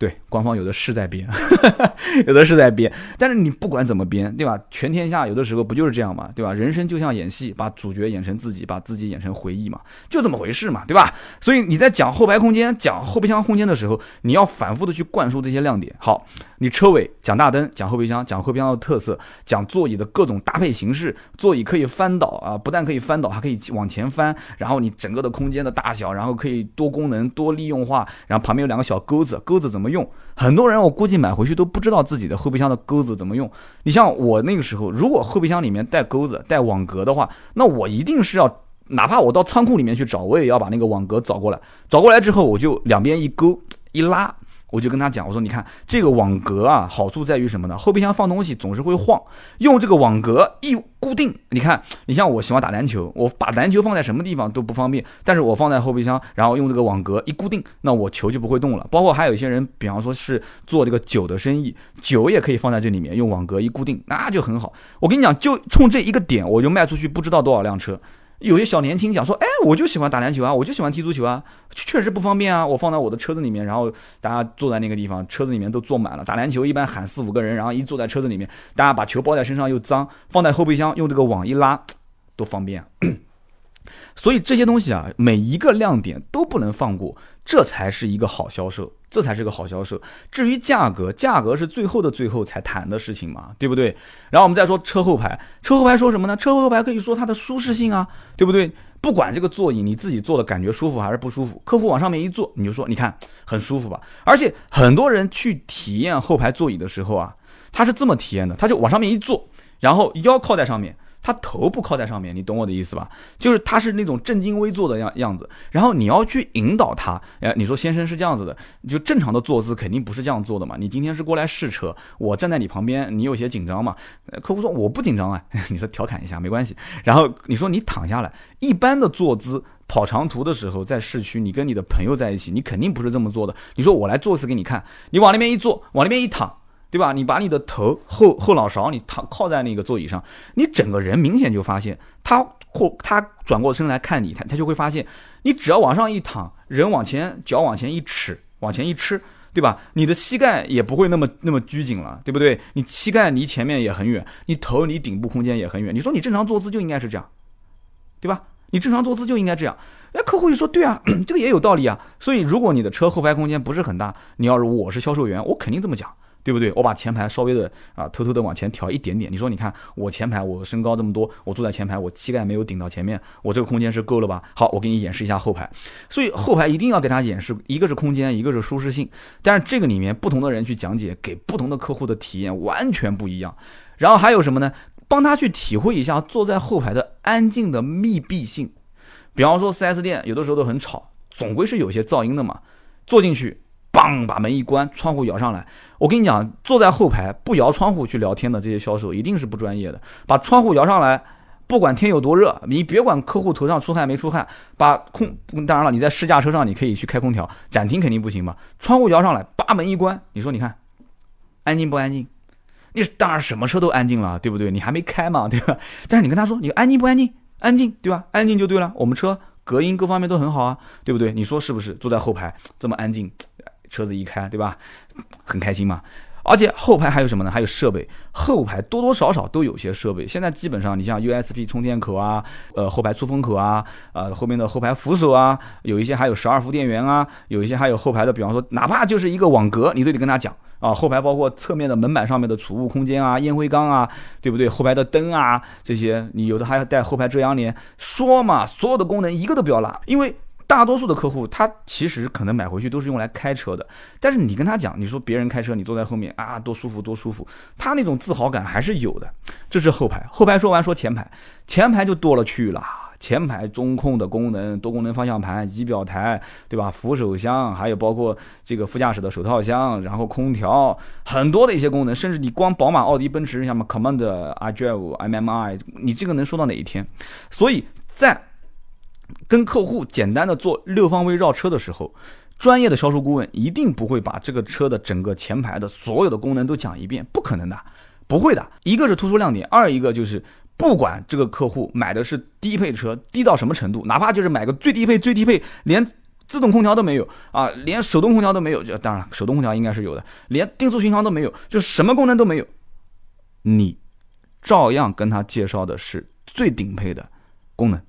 对，官方有的是在编，[laughs] 有的是在编，但是你不管怎么编，对吧？全天下有的时候不就是这样嘛，对吧？人生就像演戏，把主角演成自己，把自己演成回忆嘛，就这么回事嘛，对吧？所以你在讲后排空间、讲后备箱空间的时候，你要反复的去灌输这些亮点。好。你车尾讲大灯，讲后备箱，讲后备箱的特色，讲座椅的各种搭配形式，座椅可以翻倒啊，不但可以翻倒，还可以往前翻。然后你整个的空间的大小，然后可以多功能、多利用化。然后旁边有两个小钩子，钩子怎么用？很多人我估计买回去都不知道自己的后备箱的钩子怎么用。你像我那个时候，如果后备箱里面带钩子、带网格的话，那我一定是要，哪怕我到仓库里面去找，我也要把那个网格找过来。找过来之后，我就两边一勾一拉。我就跟他讲，我说你看这个网格啊，好处在于什么呢？后备箱放东西总是会晃，用这个网格一固定，你看，你像我喜欢打篮球，我把篮球放在什么地方都不方便，但是我放在后备箱，然后用这个网格一固定，那我球就不会动了。包括还有一些人，比方说是做这个酒的生意，酒也可以放在这里面，用网格一固定，那就很好。我跟你讲，就冲这一个点，我就卖出去不知道多少辆车。有些小年轻讲说，哎，我就喜欢打篮球啊，我就喜欢踢足球啊，确实不方便啊。我放在我的车子里面，然后大家坐在那个地方，车子里面都坐满了。打篮球一般喊四五个人，然后一坐在车子里面，大家把球包在身上又脏，放在后备箱用这个网一拉，多方便。啊 [coughs] 所以这些东西啊，每一个亮点都不能放过，这才是一个好销售。这才是个好销售。至于价格，价格是最后的最后才谈的事情嘛，对不对？然后我们再说车后排，车后排说什么呢？车后排可以说它的舒适性啊，对不对？不管这个座椅你自己坐的感觉舒服还是不舒服，客户往上面一坐，你就说你看很舒服吧。而且很多人去体验后排座椅的时候啊，他是这么体验的，他就往上面一坐，然后腰靠在上面。他头不靠在上面，你懂我的意思吧？就是他是那种正襟危坐的样样子，然后你要去引导他。哎，你说先生是这样子的，就正常的坐姿肯定不是这样做的嘛。你今天是过来试车，我站在你旁边，你有些紧张嘛？客户说我不紧张啊，[laughs] 你说调侃一下没关系。然后你说你躺下来，一般的坐姿跑长途的时候，在市区，你跟你的朋友在一起，你肯定不是这么做的。你说我来坐一次给你看，你往那边一坐，往那边一躺。对吧？你把你的头后后脑勺你躺靠在那个座椅上，你整个人明显就发现他或他转过身来看你，他他就会发现你只要往上一躺，人往前脚往前一尺，往前一吃，对吧？你的膝盖也不会那么那么拘谨了，对不对？你膝盖离前面也很远，你头离顶部空间也很远。你说你正常坐姿就应该是这样，对吧？你正常坐姿就应该这样。哎，客户就说对啊，[clears throat] 这个也有道理啊。所以如果你的车后排空间不是很大，你要是我是销售员，我肯定这么讲。对不对？我把前排稍微的啊，偷偷的往前调一点点。你说，你看我前排，我身高这么多，我坐在前排，我膝盖没有顶到前面，我这个空间是够了吧？好，我给你演示一下后排。所以后排一定要给他演示，一个是空间，一个是舒适性。但是这个里面不同的人去讲解，给不同的客户的体验完全不一样。然后还有什么呢？帮他去体会一下坐在后排的安静的密闭性。比方说 4S 店有的时候都很吵，总归是有些噪音的嘛。坐进去。梆，把门一关，窗户摇上来。我跟你讲，坐在后排不摇窗户去聊天的这些销售一定是不专业的。把窗户摇上来，不管天有多热，你别管客户头上出汗没出汗，把空，当然了，你在试驾车上你可以去开空调，展厅肯定不行嘛。窗户摇上来，把门一关，你说你看，安静不安静？你当然什么车都安静了，对不对？你还没开嘛，对吧？但是你跟他说，你安静不安静？安静，对吧？安静就对了。我们车。隔音各方面都很好啊，对不对？你说是不是？坐在后排这么安静，车子一开，对吧？很开心嘛。而且后排还有什么呢？还有设备，后排多多少少都有些设备。现在基本上，你像 USB 充电口啊，呃，后排出风口啊，呃，后面的后排扶手啊，有一些还有十二伏电源啊，有一些还有后排的，比方说，哪怕就是一个网格，你都得跟他讲啊。后排包括侧面的门板上面的储物空间啊，烟灰缸啊，对不对？后排的灯啊，这些你有的还要带后排遮阳帘。说嘛，所有的功能一个都不要落，因为。大多数的客户，他其实可能买回去都是用来开车的，但是你跟他讲，你说别人开车，你坐在后面啊，多舒服多舒服，他那种自豪感还是有的。这是后排，后排说完说前排，前排就多 [laughs] 了去了，前排中控的功能，多功能方向盘、仪表台，对吧？扶手箱，还有包括这个副驾驶的手套箱，然后空调，很多的一些功能，甚至你光宝马、奥迪、奔驰，像什么 Command、iDrive、MMI，你这个能说到哪一天？所以在。跟客户简单的做六方位绕车的时候，专业的销售顾问一定不会把这个车的整个前排的所有的功能都讲一遍，不可能的，不会的。一个是突出亮点，二一个就是不管这个客户买的是低配车，低到什么程度，哪怕就是买个最低配最低配，连自动空调都没有啊，连手动空调都没有，就当然手动空调应该是有的，连定速巡航都没有，就什么功能都没有，你照样跟他介绍的是最顶配的功能。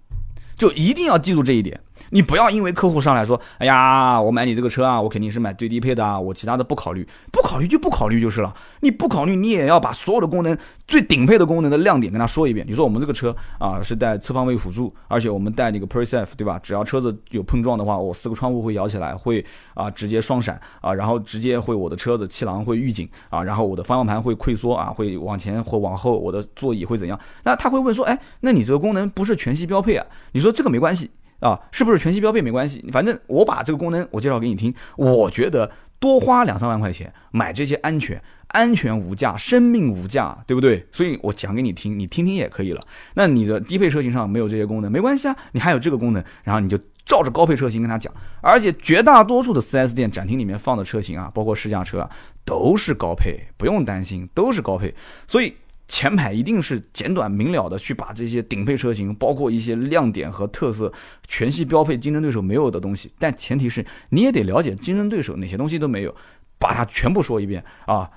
就一定要记住这一点。你不要因为客户上来说，哎呀，我买你这个车啊，我肯定是买最低配的啊，我其他的不考虑，不考虑就不考虑就是了。你不考虑，你也要把所有的功能、最顶配的功能的亮点跟他说一遍。你说我们这个车啊是带侧方位辅助，而且我们带那个 PreSafe，对吧？只要车子有碰撞的话，我四个窗户会摇起来，会啊直接双闪啊，然后直接会我的车子气囊会预警啊，然后我的方向盘会溃缩啊，会往前或往后，我的座椅会怎样？那他会问说，哎，那你这个功能不是全系标配啊？你说这个没关系。啊，是不是全系标配没关系？反正我把这个功能我介绍给你听。我觉得多花两三万块钱买这些安全，安全无价，生命无价，对不对？所以我讲给你听，你听听也可以了。那你的低配车型上没有这些功能，没关系啊，你还有这个功能，然后你就照着高配车型跟他讲。而且绝大多数的 4S 店展厅里面放的车型啊，包括试驾车啊，都是高配，不用担心，都是高配。所以。前排一定是简短明了的去把这些顶配车型，包括一些亮点和特色，全系标配，竞争对手没有的东西。但前提是你也得了解竞争对手哪些东西都没有，把它全部说一遍啊，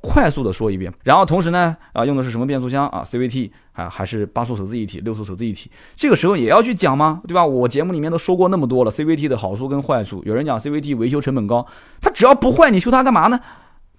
快速的说一遍。然后同时呢，啊，用的是什么变速箱啊？CVT 啊，还是八速手自一体、六速手自一体？这个时候也要去讲吗？对吧？我节目里面都说过那么多了，CVT 的好处跟坏处。有人讲 CVT 维修成本高，它只要不坏，你修它干嘛呢？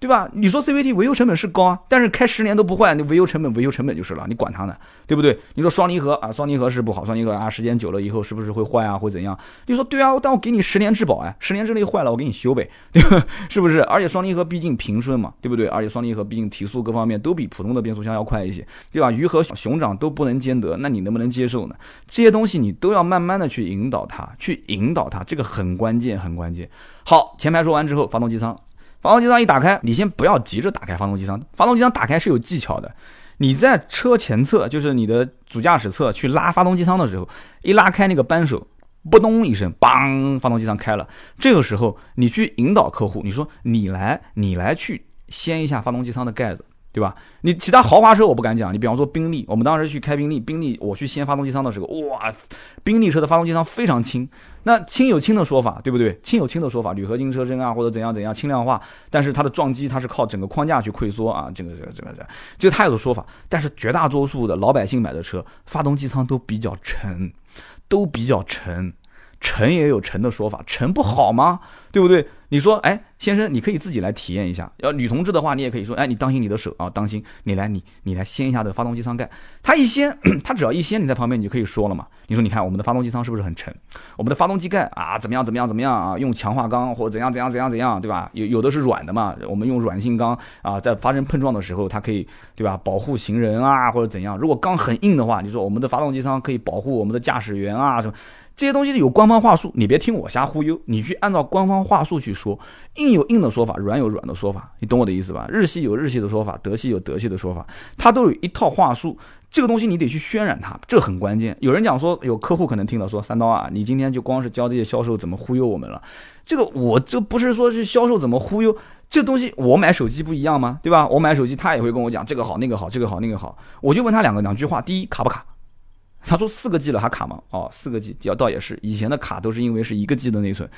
对吧？你说 CVT 维修成本是高啊，但是开十年都不坏，你维修成本维修成本就是了，你管它呢，对不对？你说双离合啊，双离合是不好，双离合啊，时间久了以后是不是会坏啊，会怎样？你说对啊，但我给你十年质保啊，十年之内坏了我给你修呗，对吧？[laughs] 是不是？而且双离合毕竟平顺嘛，对不对？而且双离合毕竟提速各方面都比普通的变速箱要快一些，对吧？鱼和熊掌都不能兼得，那你能不能接受呢？这些东西你都要慢慢的去引导它，去引导它，这个很关键，很关键。好，前排说完之后，发动机舱。发动机舱一打开，你先不要急着打开发动机舱。发动机舱打开是有技巧的，你在车前侧，就是你的主驾驶侧去拉发动机舱的时候，一拉开那个扳手，嘣咚一声，梆，发动机舱开了。这个时候你去引导客户，你说你来，你来去掀一下发动机舱的盖子。对吧？你其他豪华车我不敢讲。你比方说宾利，我们当时去开宾利，宾利我去掀发动机舱的时候，哇，宾利车的发动机舱非常轻。那轻有轻的说法，对不对？轻有轻的说法，铝合金车身啊，或者怎样怎样轻量化。但是它的撞击它是靠整个框架去溃缩啊，这个这个这个这个，这个它有的说法。但是绝大多数的老百姓买的车，发动机舱都比较沉，都比较沉。沉也有沉的说法，沉不好吗？对不对？你说，哎，先生，你可以自己来体验一下。要女同志的话，你也可以说，哎，你当心你的手啊，当心，你来，你你来掀一下这个发动机舱盖。他一掀，[clears throat] 他只要一掀，你在旁边你就可以说了嘛。你说，你看我们的发动机舱是不是很沉？我们的发动机盖啊，怎么样怎么样怎么样啊？用强化钢或者怎样怎样怎样怎样，对吧？有有的是软的嘛，我们用软性钢啊，在发生碰撞的时候，它可以对吧？保护行人啊，或者怎样。如果钢很硬的话，你说我们的发动机舱可以保护我们的驾驶员啊什么？这些东西有官方话术，你别听我瞎忽悠，你去按照官方话术去说，硬有硬的说法，软有软的说法，你懂我的意思吧？日系有日系的说法，德系有德系的说法，它都有一套话术，这个东西你得去渲染它，这很关键。有人讲说，有客户可能听了说，三刀啊，你今天就光是教这些销售怎么忽悠我们了，这个我这不是说是销售怎么忽悠，这东西我买手机不一样吗？对吧？我买手机他也会跟我讲这个好那个好，这个好那个好，我就问他两个两句话，第一卡不卡？他说四个 G 了还卡吗？哦，四个 G 要倒也是，以前的卡都是因为是一个 G 的内存。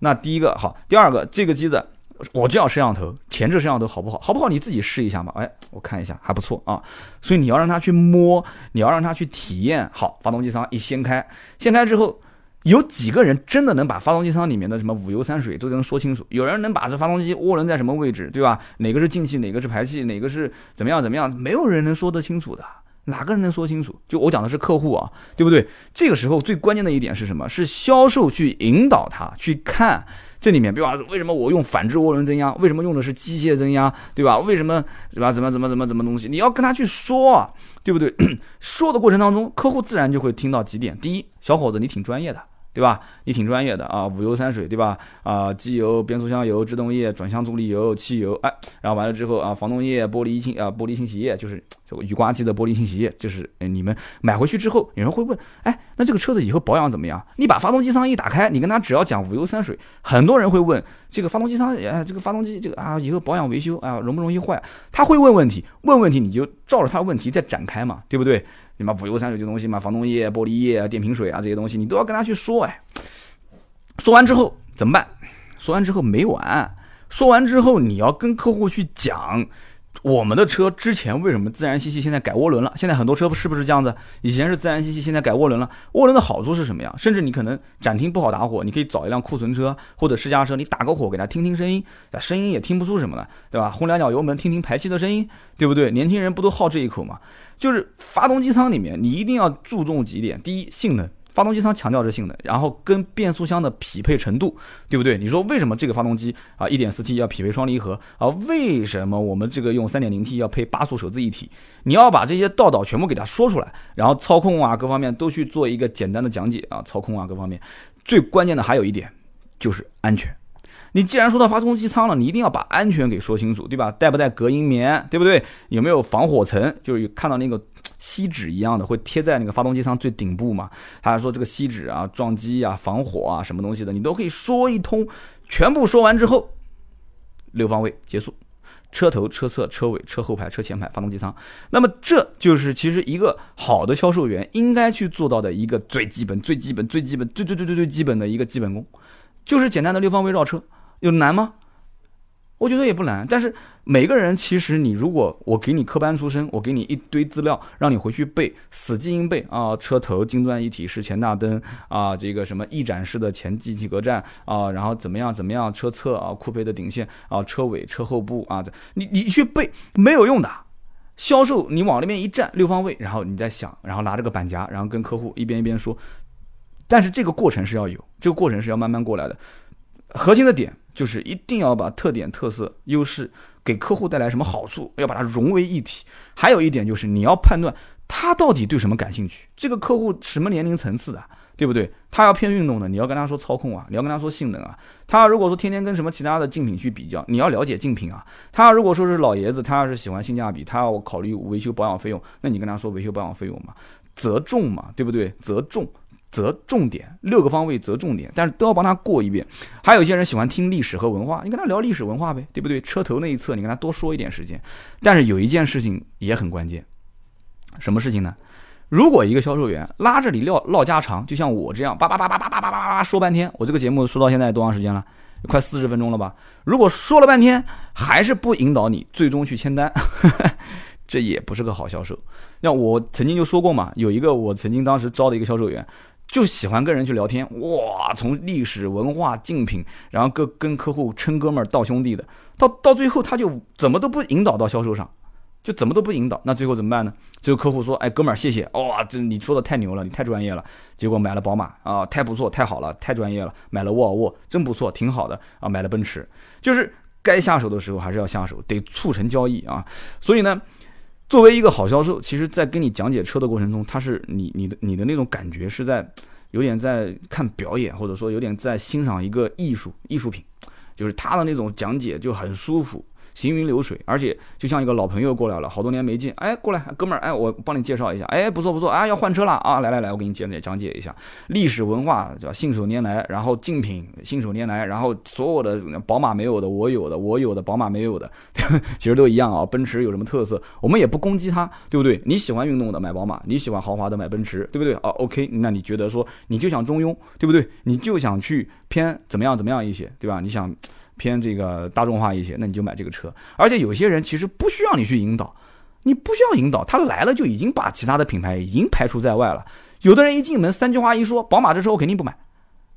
那第一个好，第二个这个机子，我就要摄像头，前置摄像头好不好？好不好？你自己试一下嘛。哎，我看一下还不错啊。所以你要让他去摸，你要让他去体验。好，发动机舱一掀开，掀开之后。有几个人真的能把发动机舱里面的什么五油三水都能说清楚？有人能把这发动机涡轮在什么位置，对吧？哪个是进气，哪个是排气，哪个是怎么样怎么样？没有人能说得清楚的，哪个人能说清楚？就我讲的是客户啊，对不对？这个时候最关键的一点是什么？是销售去引导他去看这里面，比方说为什么我用反制涡轮增压？为什么用的是机械增压？对吧？为什么对吧？怎么怎么怎么怎么东西？你要跟他去说啊，对不对？[coughs] 说的过程当中，客户自然就会听到几点：第一，小伙子你挺专业的。对吧？你挺专业的啊，五油三水，对吧？啊，机油、变速箱油、制动液、转向助力油、汽油，哎，然后完了之后啊，防冻液、玻璃清啊，玻璃清洗液，就是雨刮机的玻璃清洗液，就是你们买回去之后，有人会问，哎，那这个车子以后保养怎么样？你把发动机舱一打开，你跟他只要讲五油三水，很多人会问这个发动机舱，哎，这个发动机这个啊，以后保养维修啊，容不容易坏？他会问问题，问问题你就照着他问题再展开嘛，对不对？什么补油三水这东西嘛，防冻液、玻璃液、电瓶水啊这些东西，你都要跟他去说哎。说完之后怎么办？说完之后没完。说完之后你要跟客户去讲，我们的车之前为什么自然吸气，现在改涡轮了？现在很多车是不是这样子？以前是自然吸气，现在改涡轮了。涡轮的好处是什么呀？甚至你可能展厅不好打火，你可以找一辆库存车或者试驾车，你打个火给他听听声音，声音也听不出什么来，对吧？轰两脚油门听听排气的声音，对不对？年轻人不都好这一口吗？就是发动机舱里面，你一定要注重几点：第一，性能。发动机舱强调是性能，然后跟变速箱的匹配程度，对不对？你说为什么这个发动机啊一点四 T 要匹配双离合啊？为什么我们这个用三点零 T 要配八速手自一体？你要把这些道道全部给它说出来，然后操控啊各方面都去做一个简单的讲解啊，操控啊各方面，最关键的还有一点就是安全。你既然说到发动机舱了，你一定要把安全给说清楚，对吧？带不带隔音棉，对不对？有没有防火层？就是看到那个锡纸一样的，会贴在那个发动机舱最顶部嘛？他还说这个锡纸啊，撞击啊，防火啊，什么东西的，你都可以说一通。全部说完之后，六方位结束，车头、车侧、车尾、车后排、车前排、发动机舱。那么这就是其实一个好的销售员应该去做到的一个最基本、最基本、最基本、最最最最最基本的一个基本功，就是简单的六方位绕车。有难吗？我觉得也不难。但是每个人其实，你如果我给你科班出身，我给你一堆资料，让你回去背，死记硬背啊！车头金钻一体式前大灯啊，这个什么翼展式的前进气格栅啊，然后怎么样怎么样，车侧啊，酷配的顶线啊，车尾车后部啊，你你去背没有用的。销售你往那边一站，六方位，然后你再想，然后拿这个板夹，然后跟客户一边一边说。但是这个过程是要有，这个过程是要慢慢过来的。核心的点就是一定要把特点、特色、优势给客户带来什么好处，要把它融为一体。还有一点就是你要判断他到底对什么感兴趣，这个客户什么年龄层次的，对不对？他要偏运动的，你要跟他说操控啊，你要跟他说性能啊。他如果说天天跟什么其他的竞品去比较，你要了解竞品啊。他如果说是老爷子，他要是喜欢性价比，他要考虑维修保养费用，那你跟他说维修保养费用嘛，责重嘛，对不对？责重。择重点，六个方位择重点，但是都要帮他过一遍。还有一些人喜欢听历史和文化，你跟他聊历史文化呗，对不对？车头那一侧，你跟他多说一点时间。但是有一件事情也很关键，什么事情呢？如果一个销售员拉着你唠唠家常，就像我这样叭叭叭叭叭叭叭叭叭说半天，我这个节目说到现在多长时间了？快四十分钟了吧？如果说了半天还是不引导你最终去签单，[laughs] 这也不是个好销售。那我曾经就说过嘛，有一个我曾经当时招的一个销售员。就喜欢跟人去聊天，哇，从历史文化竞品，然后跟跟客户称哥们儿道兄弟的，到到最后他就怎么都不引导到销售上，就怎么都不引导，那最后怎么办呢？最后客户说，哎，哥们儿谢谢，哇，这你说的太牛了，你太专业了，结果买了宝马啊，太不错，太好了，太专业了，买了沃尔沃，真不错，挺好的啊，买了奔驰，就是该下手的时候还是要下手，得促成交易啊，所以呢。作为一个好销售，其实，在跟你讲解车的过程中，他是你你的你的那种感觉是在有点在看表演，或者说有点在欣赏一个艺术艺术品，就是他的那种讲解就很舒服。行云流水，而且就像一个老朋友过来了，好多年没见，哎，过来，哥们儿，哎，我帮你介绍一下，哎，不错不错，啊，要换车了啊，来来来，我给你讲解讲解一下历史文化，对吧？信手拈来，然后竞品，信手拈来，然后所有的宝马没有的，我有的，我有的宝马没有的，[laughs] 其实都一样啊。奔驰有什么特色，我们也不攻击它，对不对？你喜欢运动的买宝马，你喜欢豪华的买奔驰，对不对？啊，OK，那你觉得说你就想中庸，对不对？你就想去偏怎么样怎么样一些，对吧？你想。偏这个大众化一些，那你就买这个车。而且有些人其实不需要你去引导，你不需要引导，他来了就已经把其他的品牌已经排除在外了。有的人一进门三句话一说，宝马这车我肯定不买，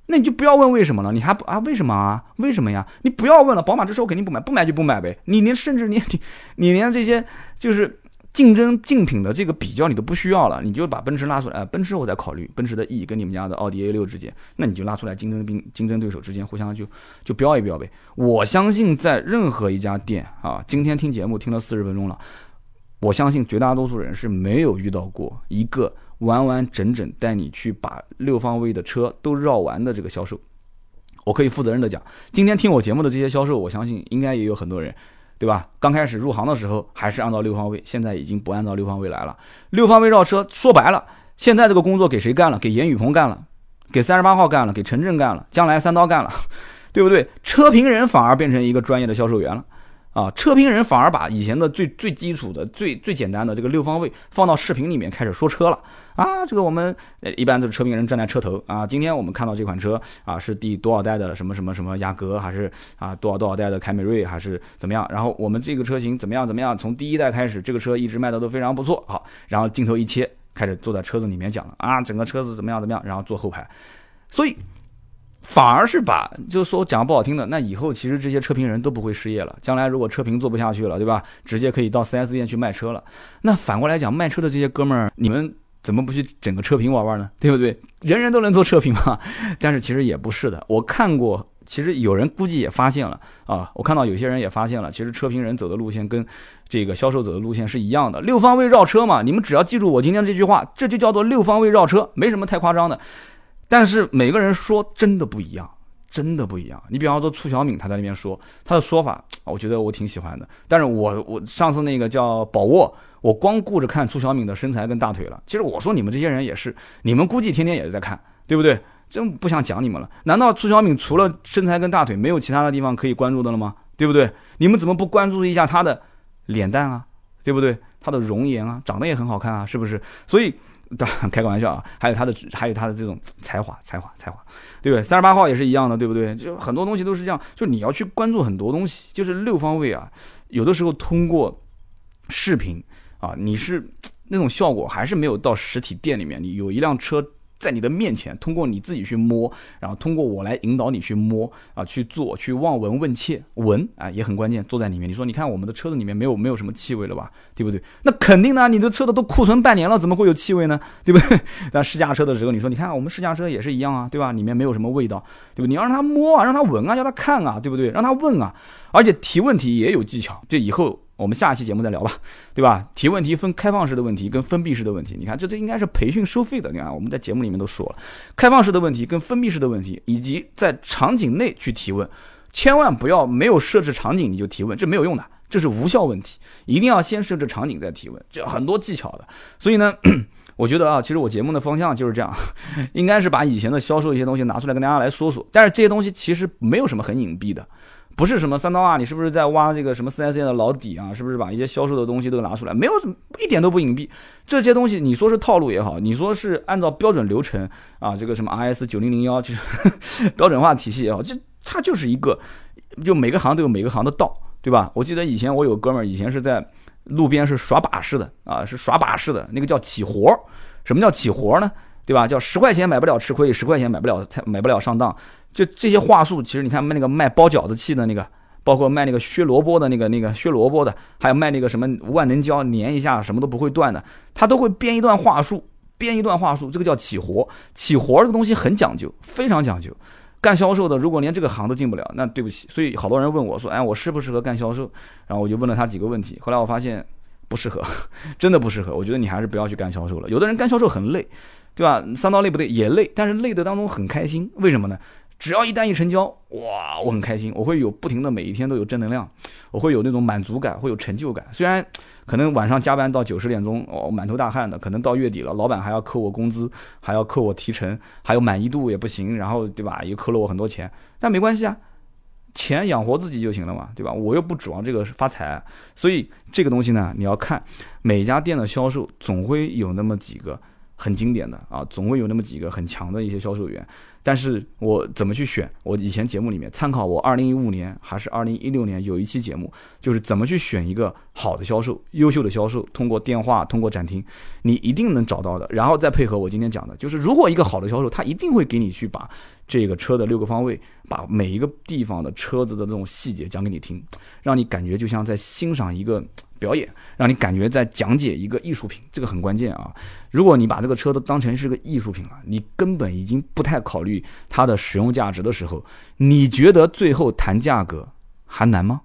那你就不要问为什么了，你还不啊？为什么啊？为什么呀？你不要问了，宝马这车我肯定不买，不买就不买呗。你连甚至你你 [laughs] 你连这些就是。竞争竞品的这个比较你都不需要了，你就把奔驰拉出来，奔驰我在考虑，奔驰的 E 跟你们家的奥迪 A 六之间，那你就拉出来竞争兵竞争对手之间互相就就标一标呗。我相信在任何一家店啊，今天听节目听了四十分钟了，我相信绝大多数人是没有遇到过一个完完整整带你去把六方位的车都绕完的这个销售。我可以负责任的讲，今天听我节目的这些销售，我相信应该也有很多人。对吧？刚开始入行的时候还是按照六方位，现在已经不按照六方位来了。六方位绕车，说白了，现在这个工作给谁干了？给严雨鹏干了，给三十八号干了，给陈震干了，将来三刀干了，[laughs] 对不对？车评人反而变成一个专业的销售员了。啊，车评人反而把以前的最最基础的、最最简单的这个六方位放到视频里面开始说车了啊！这个我们呃一般都是车评人站在车头啊。今天我们看到这款车啊，是第多少代的什么什么什么雅阁，还是啊多少多少代的凯美瑞，还是怎么样？然后我们这个车型怎么样怎么样？从第一代开始，这个车一直卖的都非常不错。好，然后镜头一切，开始坐在车子里面讲了啊，整个车子怎么样怎么样？然后坐后排，所以。反而是把，就是说讲不好听的，那以后其实这些车评人都不会失业了。将来如果车评做不下去了，对吧？直接可以到 4S 店去卖车了。那反过来讲，卖车的这些哥们儿，你们怎么不去整个车评玩玩呢？对不对？人人都能做车评嘛。但是其实也不是的。我看过，其实有人估计也发现了啊。我看到有些人也发现了，其实车评人走的路线跟这个销售走的路线是一样的，六方位绕车嘛。你们只要记住我今天这句话，这就叫做六方位绕车，没什么太夸张的。但是每个人说真的不一样，真的不一样。你比方说促小敏，他在那边说他的说法，我觉得我挺喜欢的。但是我我上次那个叫宝沃，我光顾着看促小敏的身材跟大腿了。其实我说你们这些人也是，你们估计天天也是在看，对不对？真不想讲你们了。难道促小敏除了身材跟大腿，没有其他的地方可以关注的了吗？对不对？你们怎么不关注一下她的脸蛋啊？对不对？她的容颜啊，长得也很好看啊，是不是？所以。当开个玩笑啊，还有他的，还有他的这种才华，才华，才华，对不对？三十八号也是一样的，对不对？就很多东西都是这样，就你要去关注很多东西，就是六方位啊。有的时候通过视频啊，你是那种效果还是没有到实体店里面，你有一辆车。在你的面前，通过你自己去摸，然后通过我来引导你去摸啊，去做，去望闻问切，闻啊也很关键。坐在里面，你说，你看我们的车子里面没有没有什么气味了吧，对不对？那肯定的，你的车子都库存半年了，怎么会有气味呢？对不对？但试驾车的时候，你说，你看我们试驾车也是一样啊，对吧？里面没有什么味道，对不对？你要让他摸啊，让他闻啊，叫他看啊，对不对？让他问啊，而且提问题也有技巧，这以后。我们下期节目再聊吧，对吧？提问题分开放式的问题跟封闭式的问题。你看，这这应该是培训收费的。你看，我们在节目里面都说了，开放式的问题跟封闭式的问题，以及在场景内去提问，千万不要没有设置场景你就提问，这没有用的，这是无效问题。一定要先设置场景再提问，这很多技巧的。所以呢，[clears throat] 我觉得啊，其实我节目的方向就是这样，[laughs] 应该是把以前的销售一些东西拿出来跟大家来说说。但是这些东西其实没有什么很隐蔽的。不是什么三刀啊，你是不是在挖这个什么四 S 店的老底啊？是不是把一些销售的东西都拿出来？没有，一点都不隐蔽。这些东西你说是套路也好，你说是按照标准流程啊，[laughs] 这个什么 RS 九零零幺就是标准化体系也好，这它就是一个，就每个行都有每个行的道，对吧？我记得以前我有哥们儿，以前是在路边是耍把式的啊，是耍把式的，那个叫起活儿。什么叫起活儿呢？对吧？叫十块钱买不了吃亏，十块钱买不了菜买不了上当。就这些话术，其实你看卖那个卖包饺子器的那个，包括卖那个削萝卜的那个那个削萝卜的，还有卖那个什么万能胶粘一下什么都不会断的，他都会编一段话术，编一段话术，这个叫起活。起活这个东西很讲究，非常讲究。干销售的如果连这个行都进不了，那对不起。所以好多人问我说，哎，我适不适合干销售？然后我就问了他几个问题，后来我发现不适合，[laughs] 真的不适合。我觉得你还是不要去干销售了。有的人干销售很累，对吧？三刀累不累？也累，但是累的当中很开心。为什么呢？只要一单一成交，哇，我很开心，我会有不停的每一天都有正能量，我会有那种满足感，会有成就感。虽然可能晚上加班到九十点钟，哦，满头大汗的，可能到月底了，老板还要扣我工资，还要扣我提成，还有满意度也不行，然后对吧，又扣了我很多钱，但没关系啊，钱养活自己就行了嘛，对吧？我又不指望这个发财，所以这个东西呢，你要看每家店的销售，总会有那么几个。很经典的啊，总会有那么几个很强的一些销售员，但是我怎么去选？我以前节目里面参考我二零一五年还是二零一六年有一期节目，就是怎么去选一个好的销售、优秀的销售，通过电话、通过展厅，你一定能找到的。然后再配合我今天讲的，就是如果一个好的销售，他一定会给你去把这个车的六个方位，把每一个地方的车子的这种细节讲给你听，让你感觉就像在欣赏一个。表演让你感觉在讲解一个艺术品，这个很关键啊！如果你把这个车都当成是个艺术品了，你根本已经不太考虑它的使用价值的时候，你觉得最后谈价格还难吗？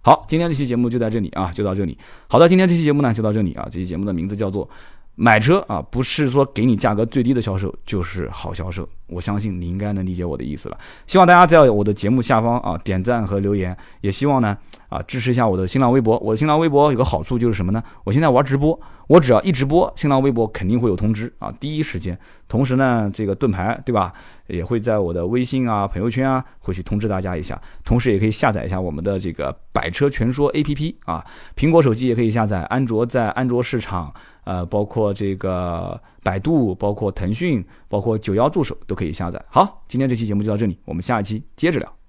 好，今天这期节目就在这里啊，就到这里。好的，今天这期节目呢就到这里啊，这期节目的名字叫做。买车啊，不是说给你价格最低的销售就是好销售，我相信你应该能理解我的意思了。希望大家在我的节目下方啊点赞和留言，也希望呢啊支持一下我的新浪微博。我的新浪微博有个好处就是什么呢？我现在玩直播，我只要一直播，新浪微博肯定会有通知啊，第一时间。同时呢，这个盾牌对吧，也会在我的微信啊、朋友圈啊会去通知大家一下。同时也可以下载一下我们的这个百车全说 APP 啊，苹果手机也可以下载，安卓在安卓市场。呃，包括这个百度，包括腾讯，包括九幺助手都可以下载。好，今天这期节目就到这里，我们下一期接着聊。